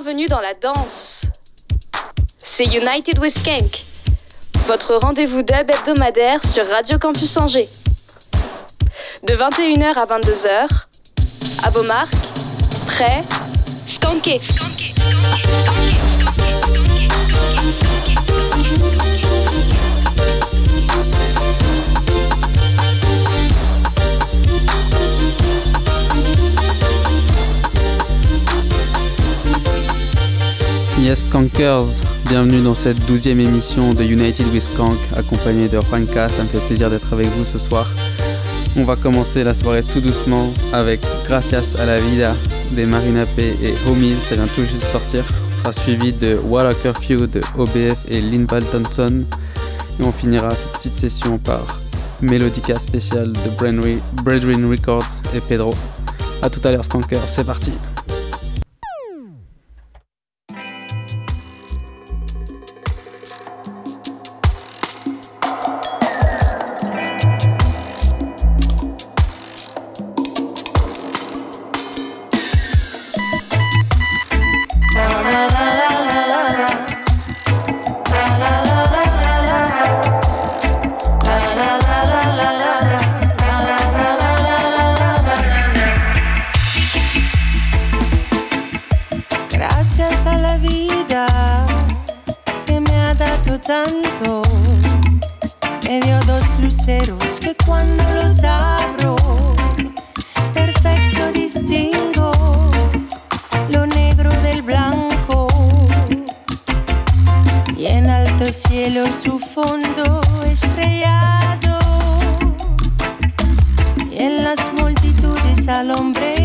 Bienvenue dans la danse. C'est United with Skank, votre rendez-vous dub hebdomadaire sur Radio Campus Angers. De 21h à 22h, à vos marques, prêts, skankez. Yes Skankers, bienvenue dans cette douzième émission de United with Skank, accompagné de Juanca, ça me fait plaisir d'être avec vous ce soir. On va commencer la soirée tout doucement avec Gracias a la Vida des Marina P et Homies, ça vient tout juste de sortir. Sera suivi de Water Curfew de OBF et Lynn Thompson. Et on finira cette petite session par Melodica spéciale de Brethren Records et Pedro. A tout à l'heure Skankers, c'est parti al hombre.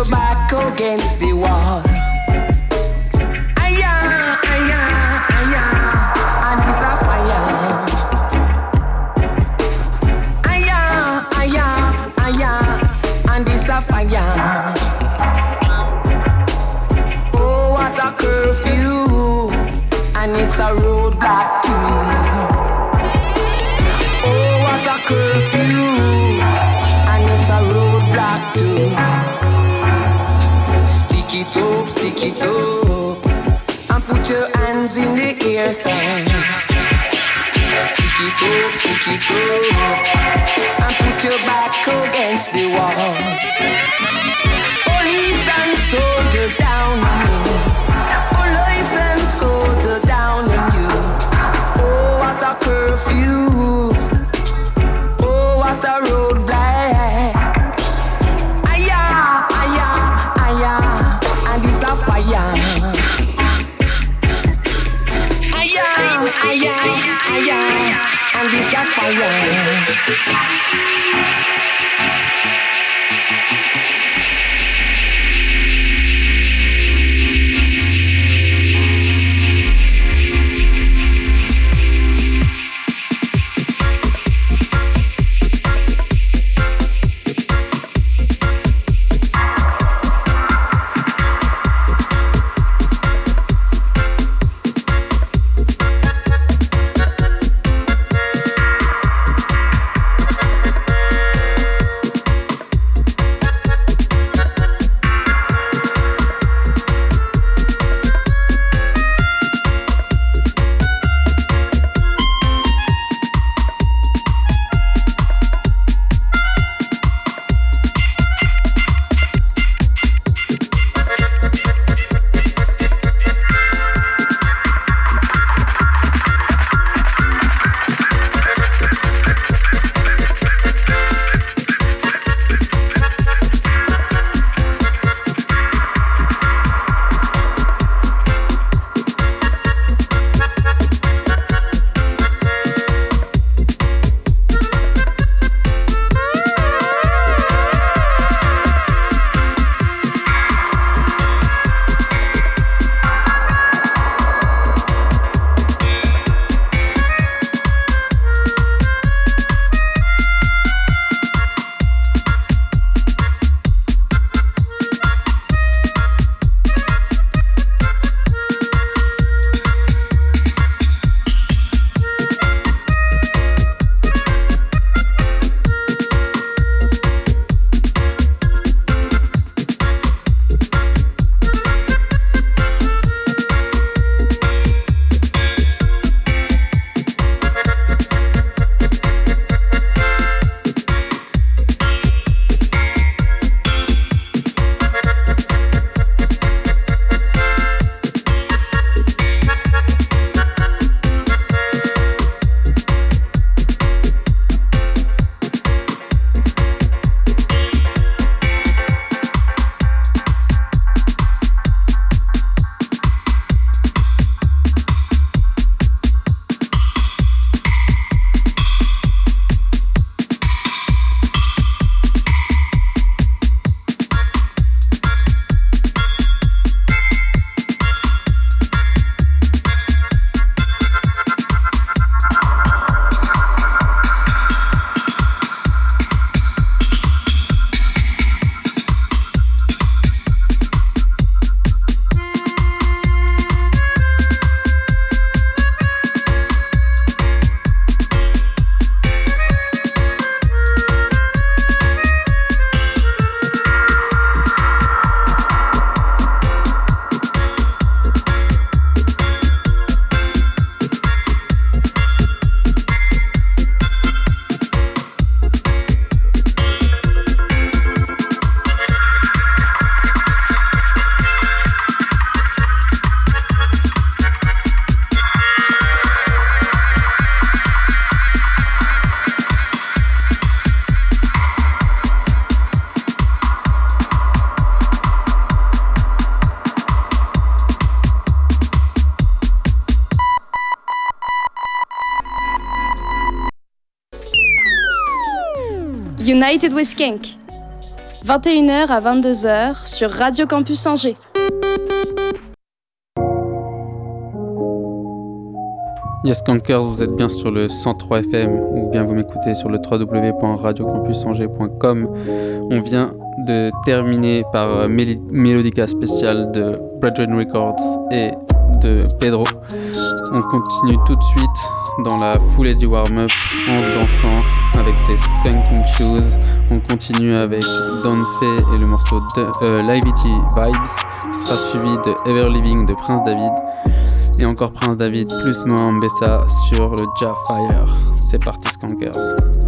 your back against the sun. And put your back against the wall. With Skank. 21h à 22h sur Radio Campus Angers. Yes Cankers, vous êtes bien sur le 103 FM ou bien vous m'écoutez sur le www.radiocampusangers.com. On vient de terminer par euh, Melodica spécial de Brethren Records et de Pedro. On continue tout de suite dans la foulée du warm-up en dansant avec ses skunking shoes. On continue avec Don Fay et le morceau de euh, Livity Vibes qui sera suivi de Ever Living de Prince David. Et encore Prince David plus Moambessa sur le Fire. C'est parti Skankers.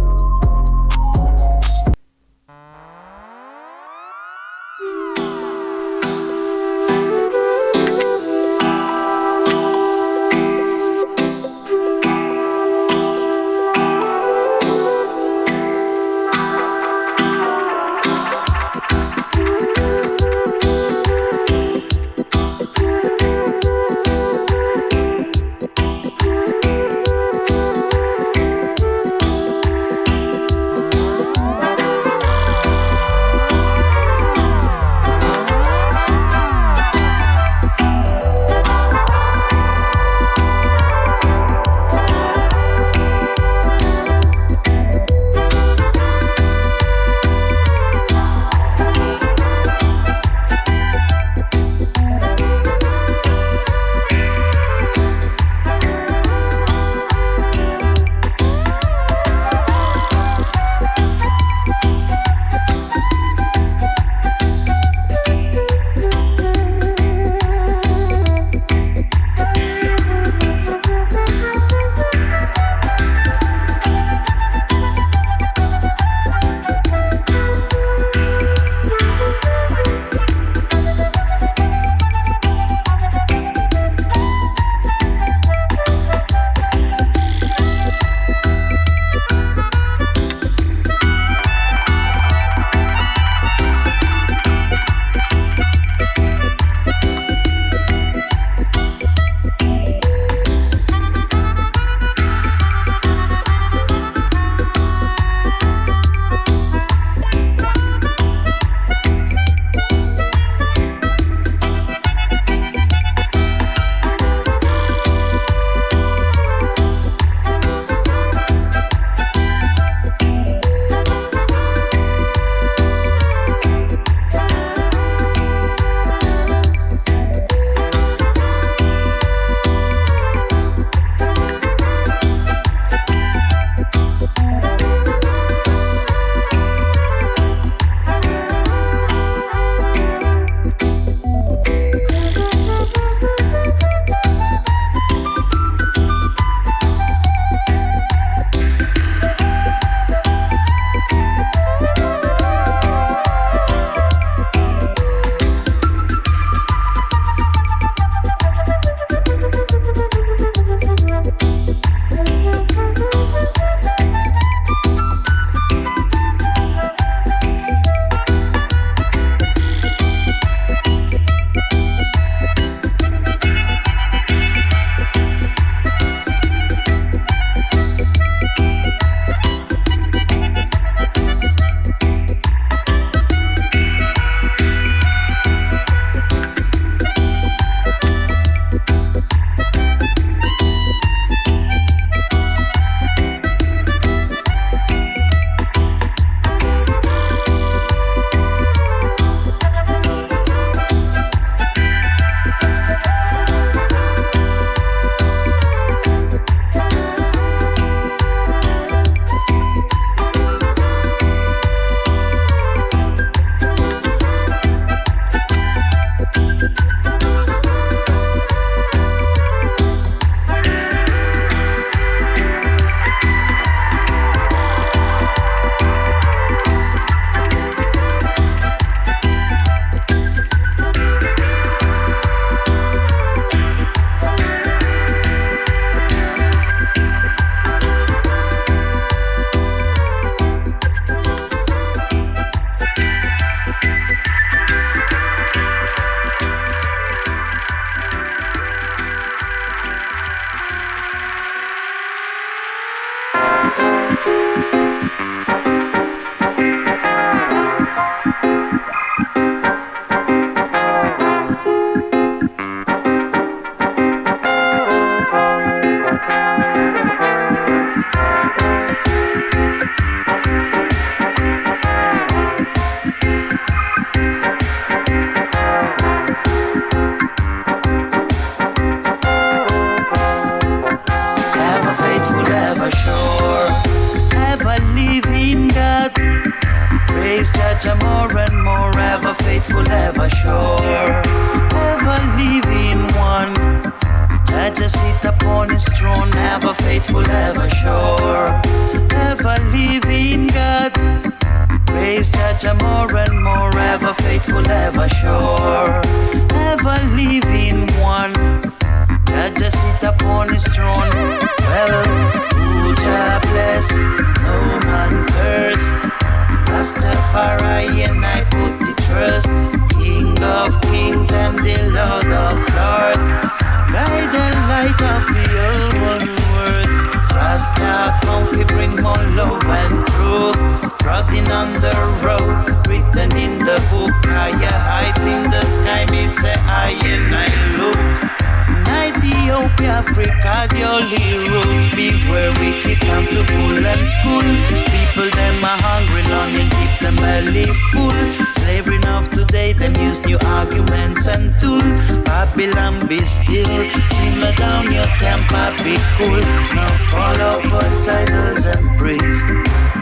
Them to full and school. People them are hungry, longing, keep them belly full. Slavery of today, them use new arguments and tool. Babylon be still, simmer down your temper, be cool. Now follow false idols and priests.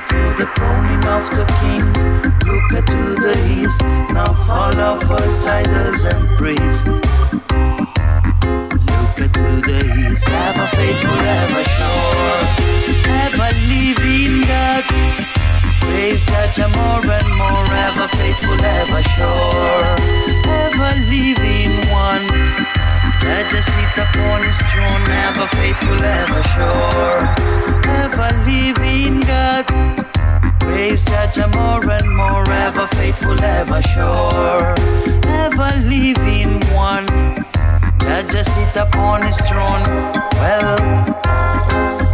For the crowning of the king, look to the east. Now follow false idols and priests to the east. Ever faithful, ever sure, ever living God. Praise Judge more and more, ever faithful, ever sure, ever living one. Judge sit upon his throne, ever faithful, ever sure, ever living God. Praise Judge more and more, ever faithful, ever sure, ever living one. Just sit upon his throne. Well.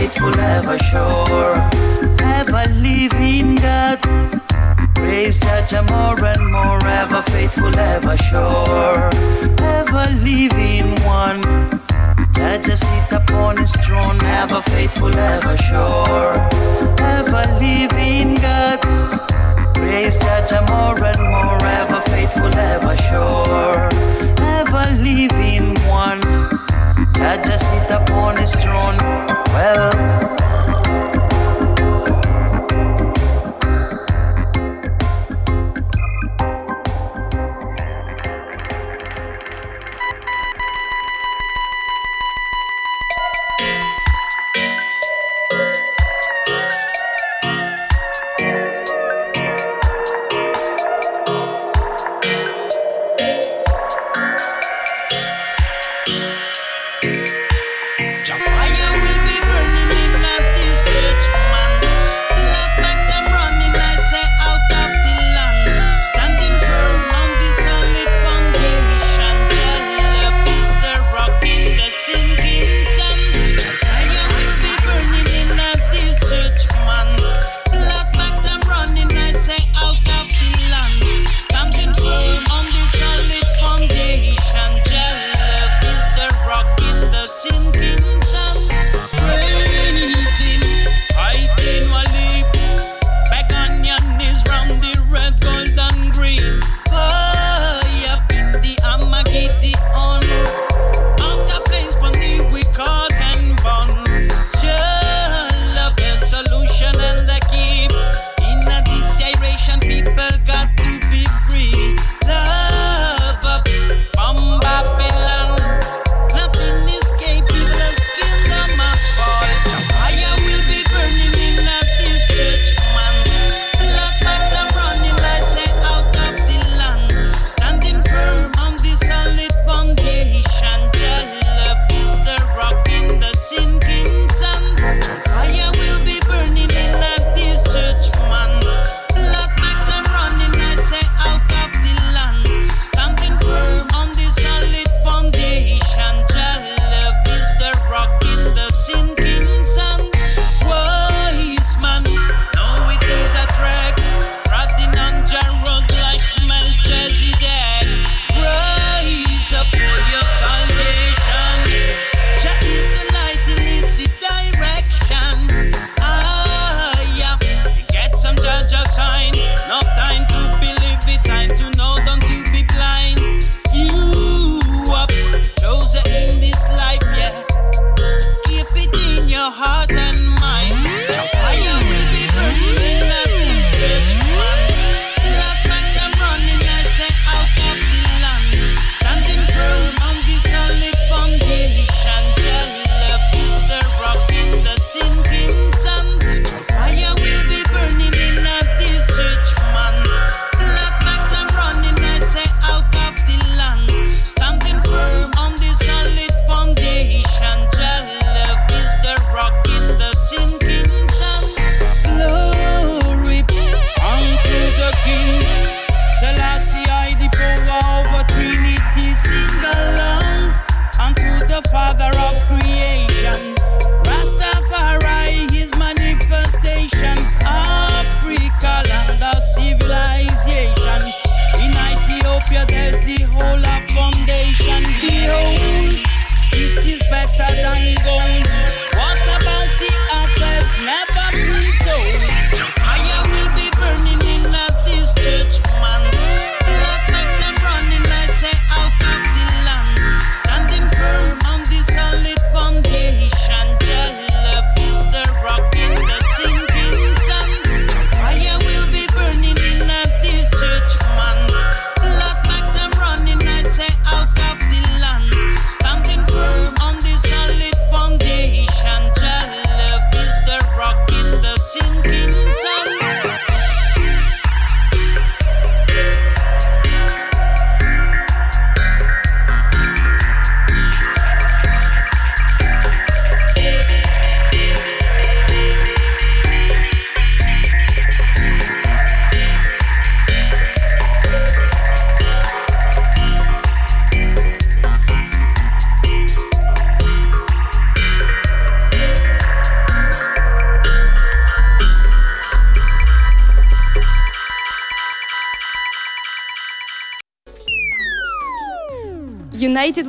Faithful, ever sure. Ever living God. Praise Judge more and more, ever faithful, ever sure, ever living one. Judge sit upon his throne, ever faithful, ever sure, ever living God. Praise Judge more and more, ever faithful, ever sure, ever living one. Judge sit upon his throne, well.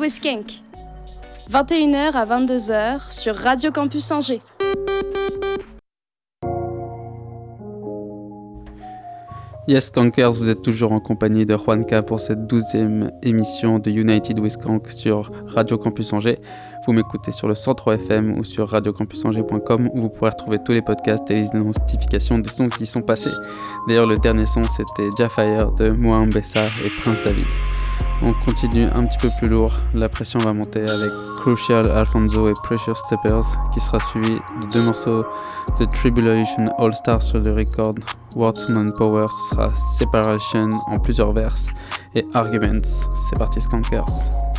United with Skank. 21h à 22h sur Radio Campus Angers. Yes, Skankers, vous êtes toujours en compagnie de Juanca pour cette douzième émission de United with sur Radio Campus Angers. Vous m'écoutez sur le 103 FM ou sur radiocampusangers.com où vous pourrez retrouver tous les podcasts et les notifications des sons qui sont passés. D'ailleurs, le dernier son, c'était Jafire de Moambessa et Prince David. On continue un petit peu plus lourd, la pression va monter avec Crucial Alfonso et Precious Steppers qui sera suivi de deux morceaux de Tribulation All Star sur le record Words Non Power, ce sera Separation en plusieurs verses et Arguments. C'est parti Skankers.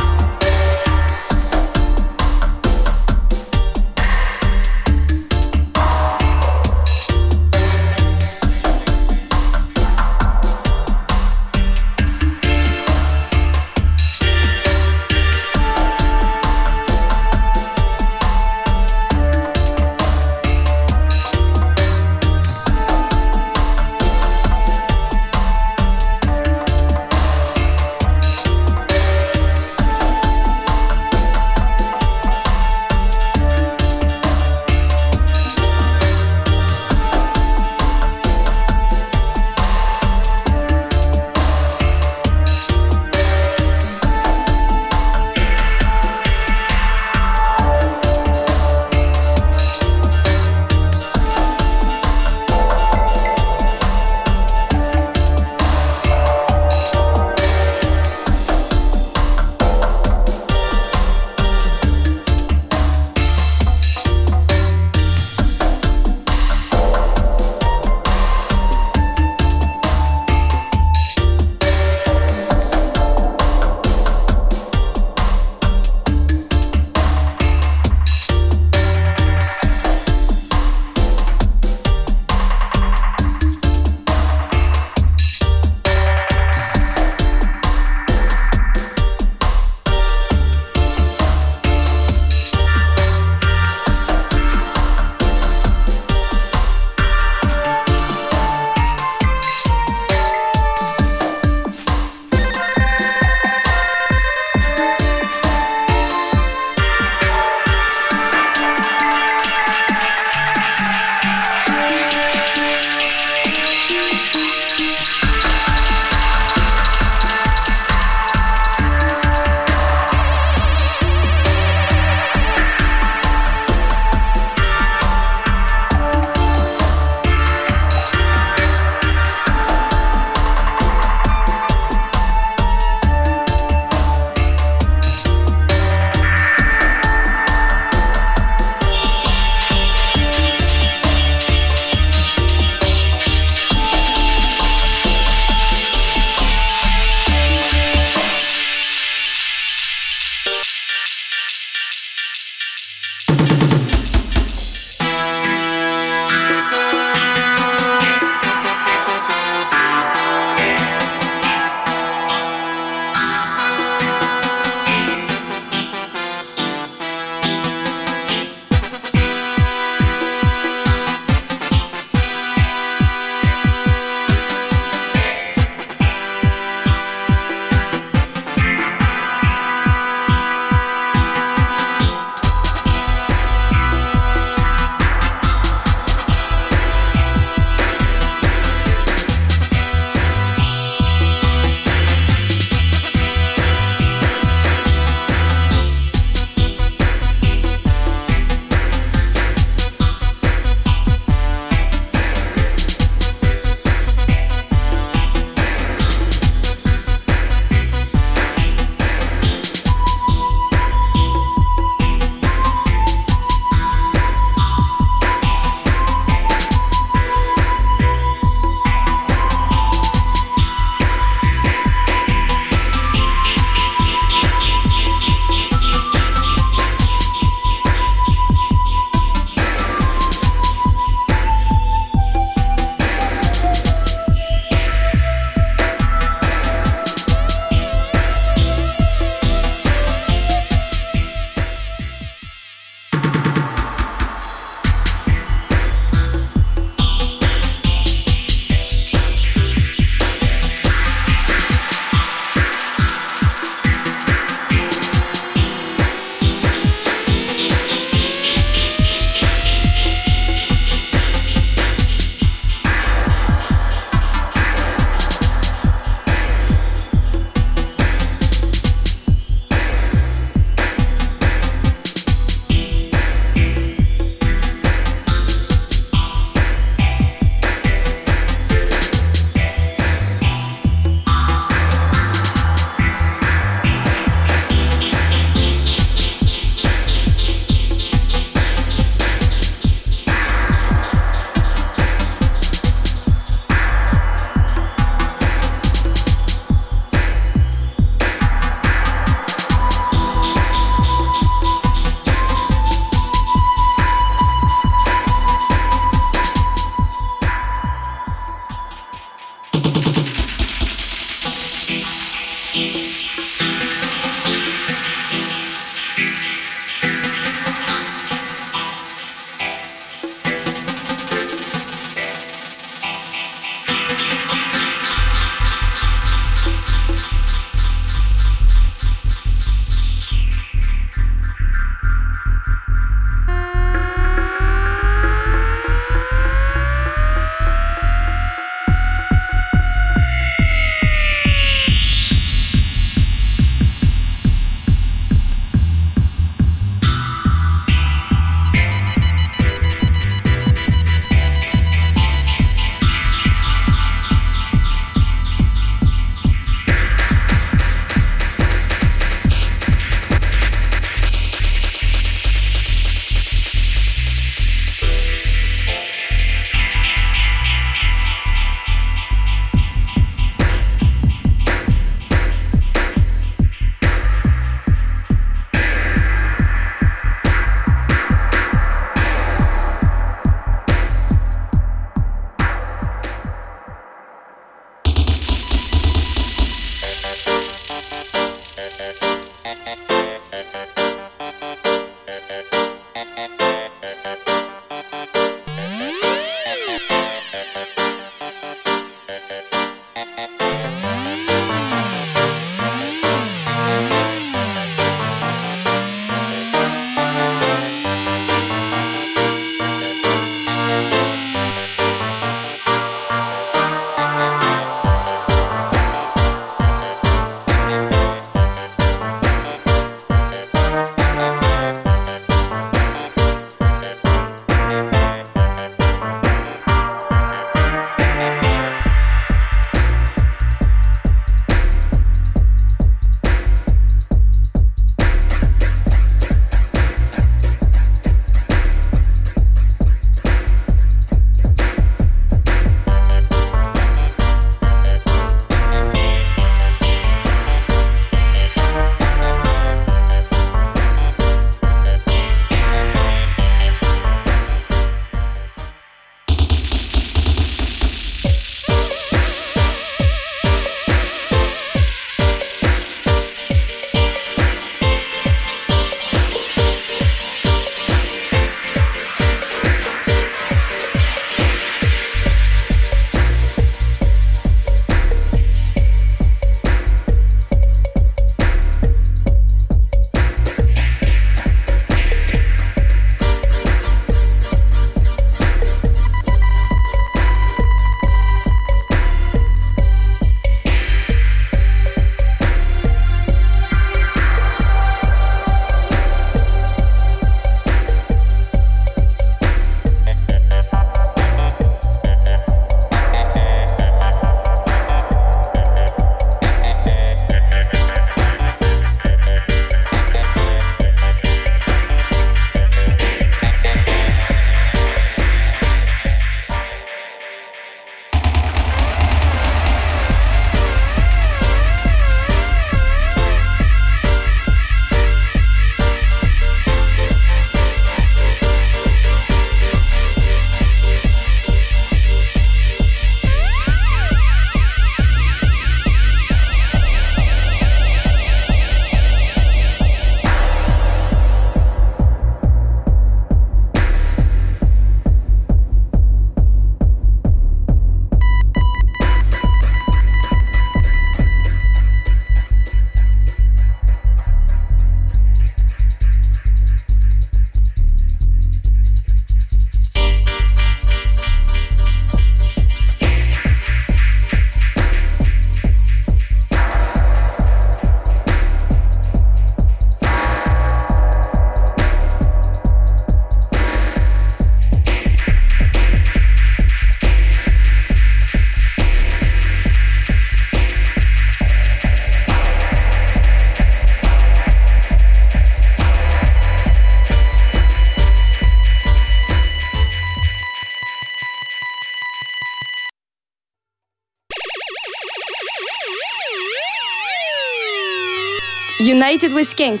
United with Skank.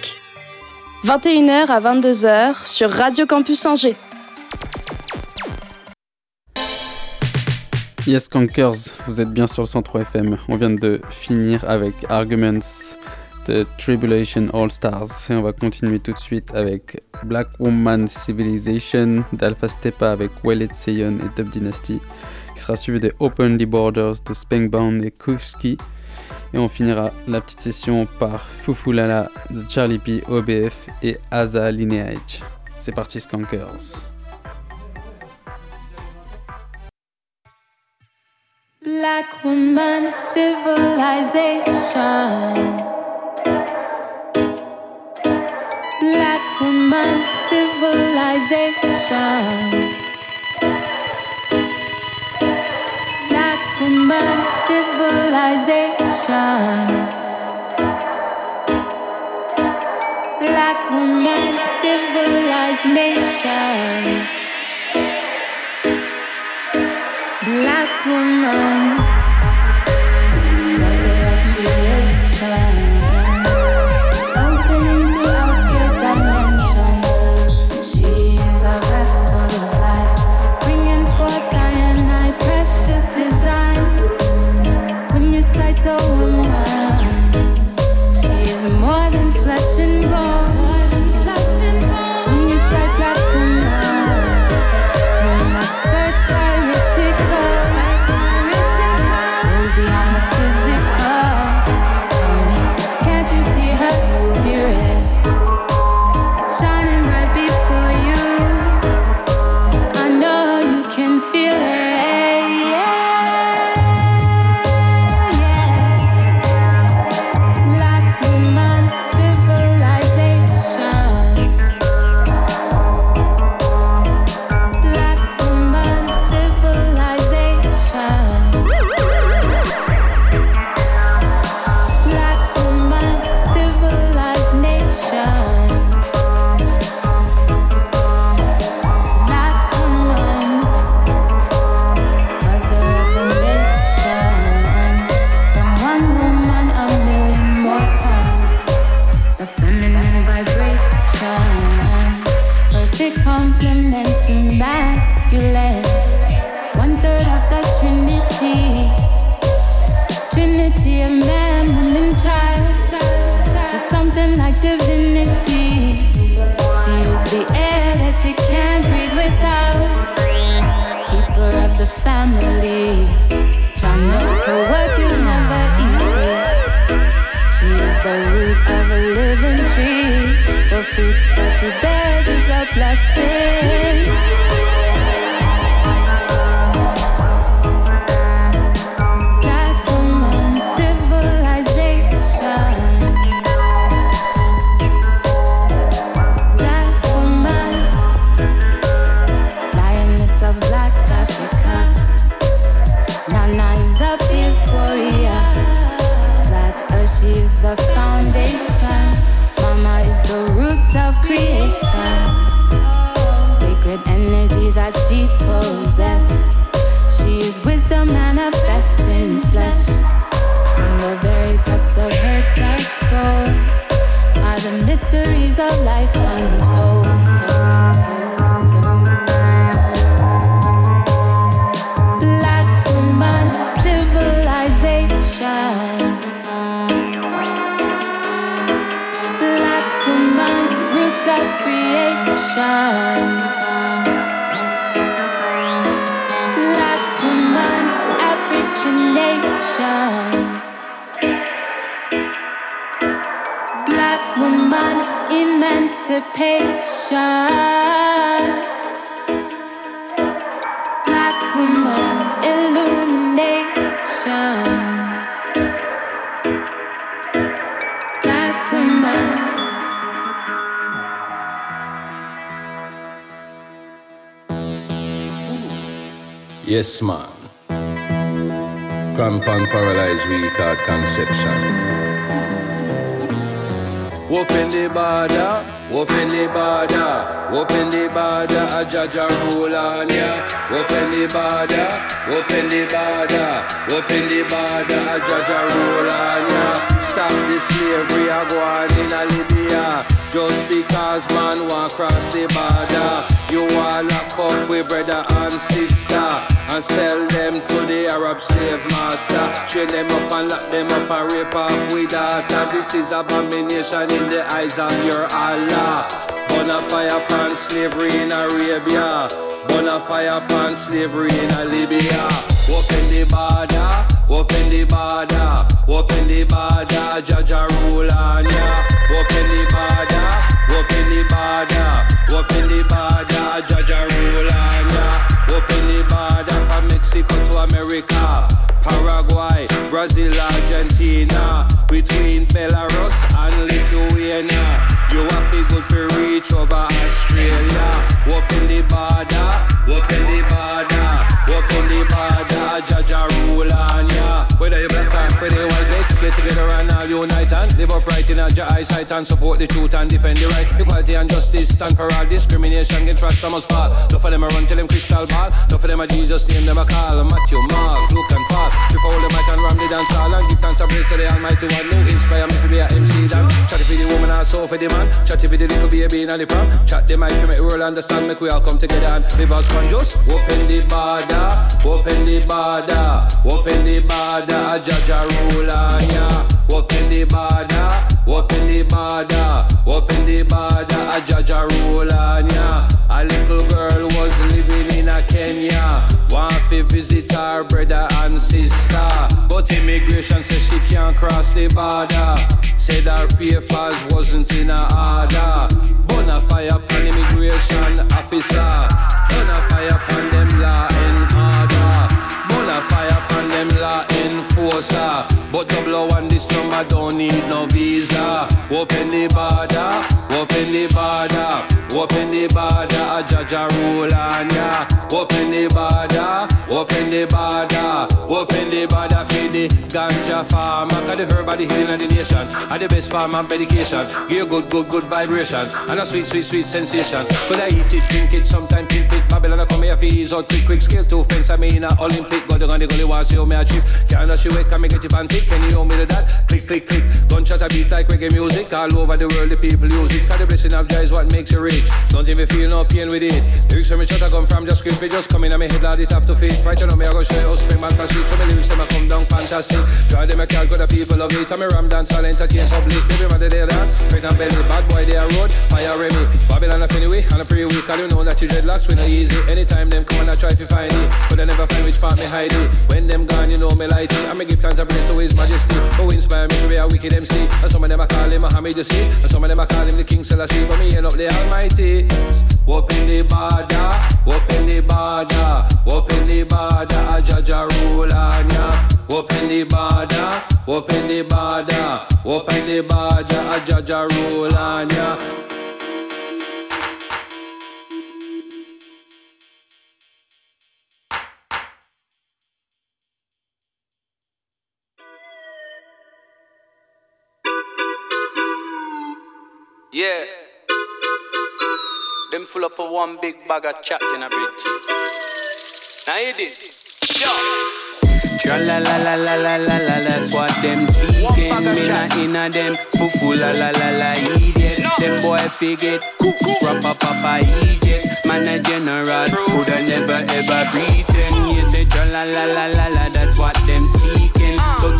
21h à 22h sur Radio Campus Angers. Yes, Skankers, vous êtes bien sur le 103 FM. On vient de finir avec Arguments de Tribulation All Stars. Et on va continuer tout de suite avec Black Woman Civilization d'Alpha Stepa avec Wallet Seyon et Dub Dynasty. Qui sera suivi de Openly Borders de Spankbound et Kuski. Et on finira la petite session par Fufulala de Charlie P, OBF et Aza Lineage. C'est parti, Skankers. Black woman civilization. Black woman civilization. Woman civilization. Black woman civilized nations. black woman Yes, man. Crampon paralyzed retard conception. Open the border, open the border, open the border, a jaja roll on ya. Open the border, open the border, open the border, a jaja roll on ya. Stop this slavery a in a Libya. Just because man want cross the border, you want lock up with brother and sister and sell them to the Arab slave master. Train them up and lock them up and rape off with daughter. This is abomination in the eyes of your Allah. Bonafire upon slavery in Arabia. Bonafire upon slavery in Libya. Open the border, open the border, open the border, Jaja rule on ya. Open the border, open the border, open the border, Jaja rule on ya. Open the border from Mexico to America, Paraguay, Brazil, Argentina, between Belarus and Lithuania. You have to to reach over Australia. Open the border, open the border, open the border. Jaja rule on ya. Whether you black or whether you white, let's together and all unite and live upright in your eyesight and support the truth and defend the right. Equality and justice stand for all. Discrimination get trapped, must fall. Enough for them a run till them crystal ball. Enough for them a Jesus name them a call. Matthew, Mark, Luke and Paul. Before the mic and ram the dance hall and give thanks and praise to the Almighty One who inspire me to be a MC dan. Chatty for the woman and so for the man. Chatty for the little baby in the prom. Chat the mic to make the world understand. Make we all come together and live as one. Just open the border, open the border, open the border. Jaja rule on ya. Open the border, open the border, open the border. A Jaja rule on ya. A little girl was living in a Kenya. Want to visit her brother and sister. But immigration says she can't cross the border. Said her papers wasn't in a order. Bonafire upon immigration officer. Bonafire upon them law. Bonafire upon them law enforcer. But double one this number don't need no visa. Open the border, open the border, open the border. A Jaja rule on ya. Open the border, open the border, open the border for the ganja farmer. Cause the herb of the healing of the nation. And the best farm and medication. Give good, good, good vibrations. And a sweet, sweet, sweet sensation. Could I eat it, drink it, sometime pimp it. Babylon I come here for ease out quick, quick skill to fence. I mean, a Olympic. Go down the gully, want see how me a chip. Can't she wake, can me get it fancy. Can you hold me to that? Click, click, click. Gunshot a beat like reggae music. All over the world, the people use it. Cause the blessing of Jah is what makes you rich. Don't even feel no pain with it. Lyrics from me shut I come from, just script it, just come in and me head, lad, it have to fit. Right know me, I go you how spring man can see. So me lyrics, them I come down fantastic. Try them, I can't the people of it. And me ram dance, I'll entertain public. Baby, mother, they dance. Straight and belly, bad boy, they are road. Fire Remy. Babylon, a finny way, and a pretty week. Cause you know that you dreadlocks, we no easy. Anytime them come and I try to find it. But I never find which part me hide it. When them gone, you know me light it. And me give thanks and praise to his majesty. Who inspire me to be a wicked MC. And some of them I call him Muhammad you see. And some of them I call him the King Selassie. But me end up the Almighty. Open the border, open the border, open the border. A Jaja rule on ya. Open the border, open the border, open the border. A Jaja rule on ya. Yeah. Them full up of one big bag of chat in a bridge. Now hear this. Yo. Tra la la la la la la la, that's what them speaking. Me not inna them, foo la la la la idiot. Them boy figure proper papa idiot. Man a general, coulda never ever pretend. You say tra la la la la la, that's what them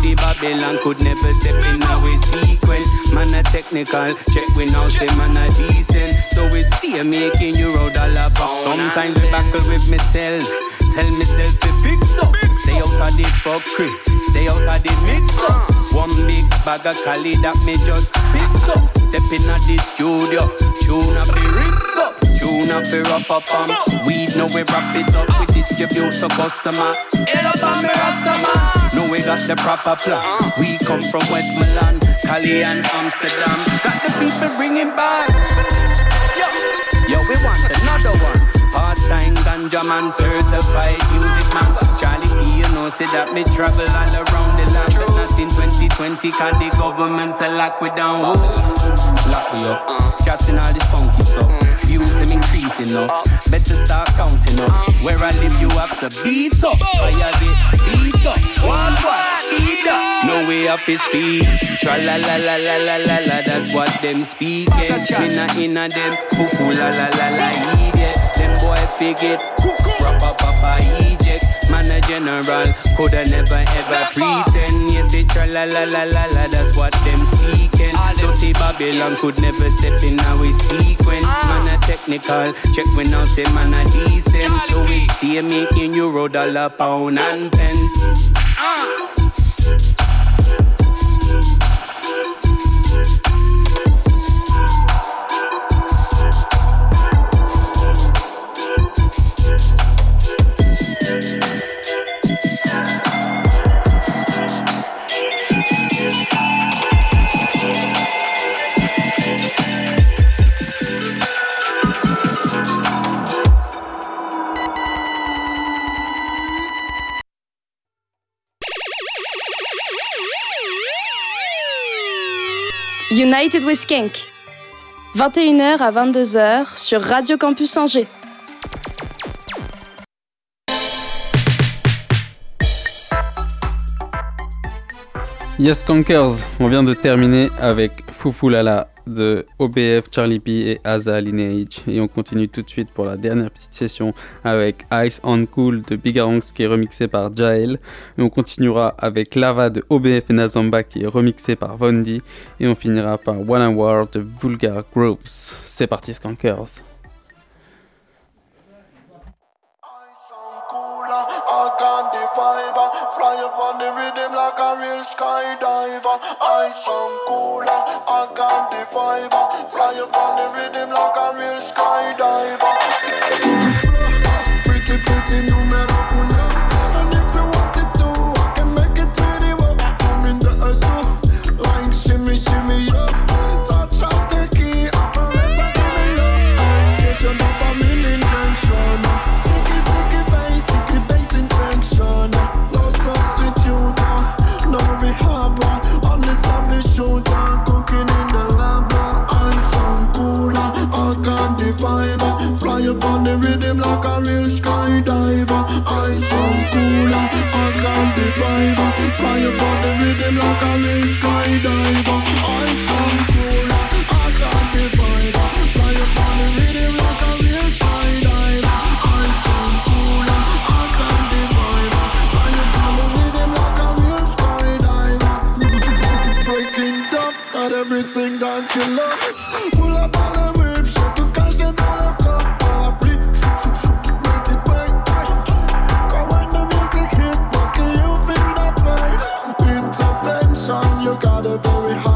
the Babylon could never step in our sequence. Man a technical, check we now say man a decent. So we still making roll dollar pop. Sometimes we battle with myself. Tell myself to fix up. Stay out of the fuckery. Stay out of the mix up. One big bag of Cali that me just picked up. Step in at the studio. Tune up, rinse up. Tune up, wrap up um. Weed, now we wrap it up. We distribute to customer. Hell up on me Rastaman. No, we got the proper plan. We come from West Milan, Cali and Amsterdam. Got the people bringing back. Yo, we want another one. Part-time ganja man, certified music man. Charlie P, you know, say that me travel all around the land, but not in 2020, cause the government lock we down. Lock me up, chatting all this funky. Views them increase enough. Better start counting up. Where I live, you have to beat up. Fire get beat up. One one, eat up. No way have to speak. Tra la la la la la la la, that's what them speaking. Inna inna them, foo la la la la, idiot. Them boy figure, general, coulda never ever pretend. Yet it tra la la la la la, that's what them speaking. Dirty Babylon could never step in our sequence. Man a technical, check when I say man a decent. So we stay making euro, dollar, pound and pence. United with Skank. 21h à 22h sur Radio Campus Angers. Yes Skankers, on vient de terminer avec Fufulala de OBF, Charlie P et Aza Lineage. Et on continue tout de suite pour la dernière petite session avec Ice on Cool de Bigaranx qui est remixé par Jael. Et on continuera avec Lava de OBF et Nazamba qui est remixé par Vondi. Et on finira par One War de Vulgar Grooves. C'est parti Skankers. Skydiver. I sound cooler, I got the fiber. Fly up on the rhythm like a real skydiver. Pretty, pretty, no matter like a real skydiver. I sound cooler, I got the vibe. Fly up like a real skydiver. I cooler, I like a real skydiver. Breaking got everything that you love. Got a very high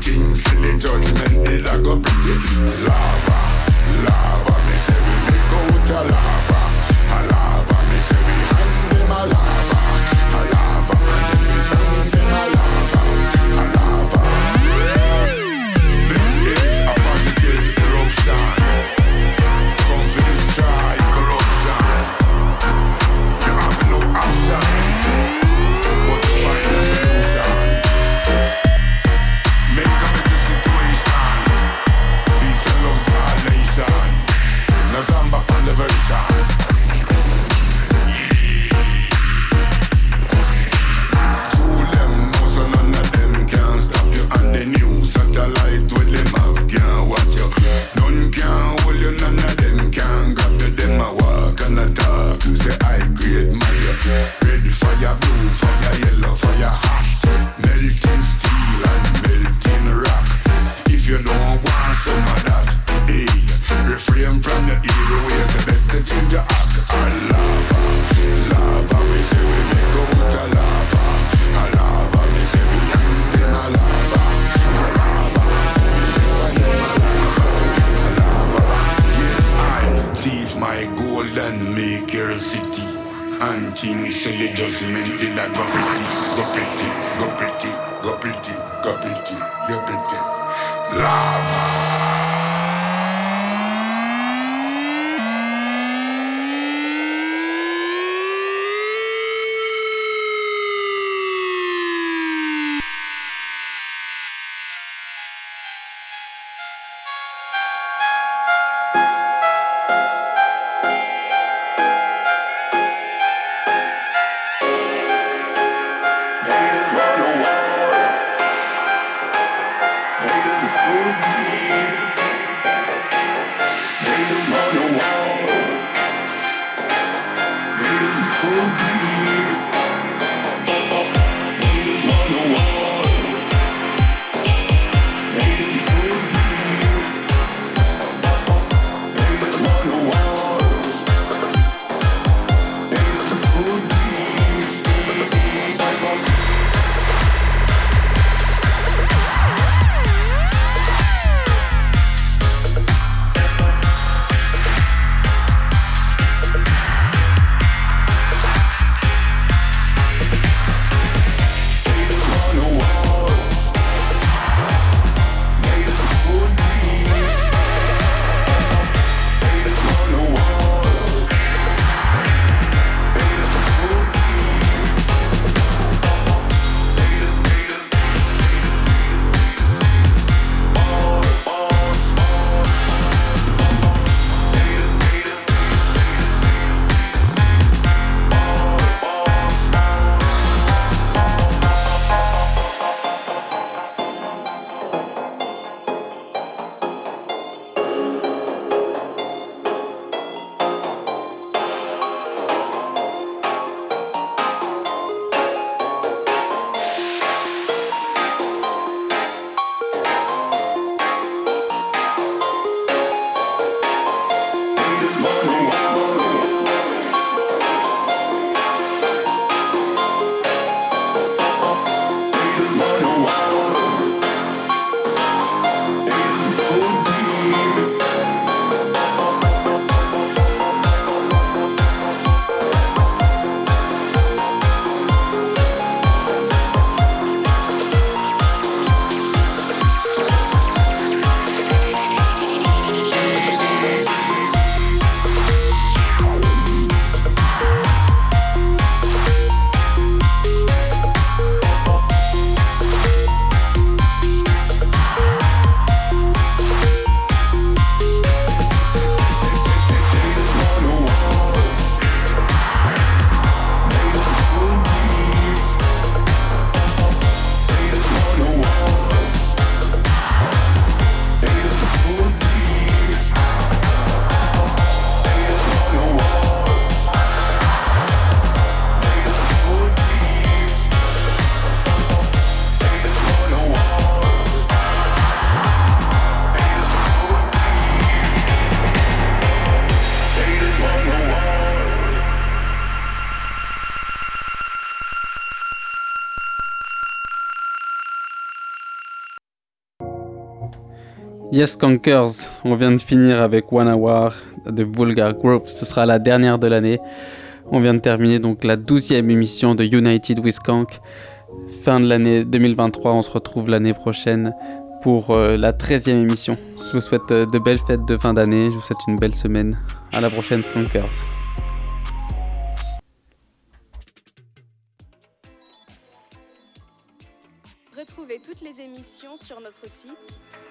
Things silly judgment did I go pretty. Lava, Yes Conkers, on vient de finir avec One Hour de Vulgar Group, ce sera la dernière de l'année. On vient de terminer donc la douzième émission de United with Kank. Fin de l'année 2023, on se retrouve l'année prochaine pour euh, la 13e émission. Je vous souhaite euh, de belles fêtes de fin d'année, je vous souhaite une belle semaine. À la prochaine Skunkers. Retrouvez toutes les émissions sur notre site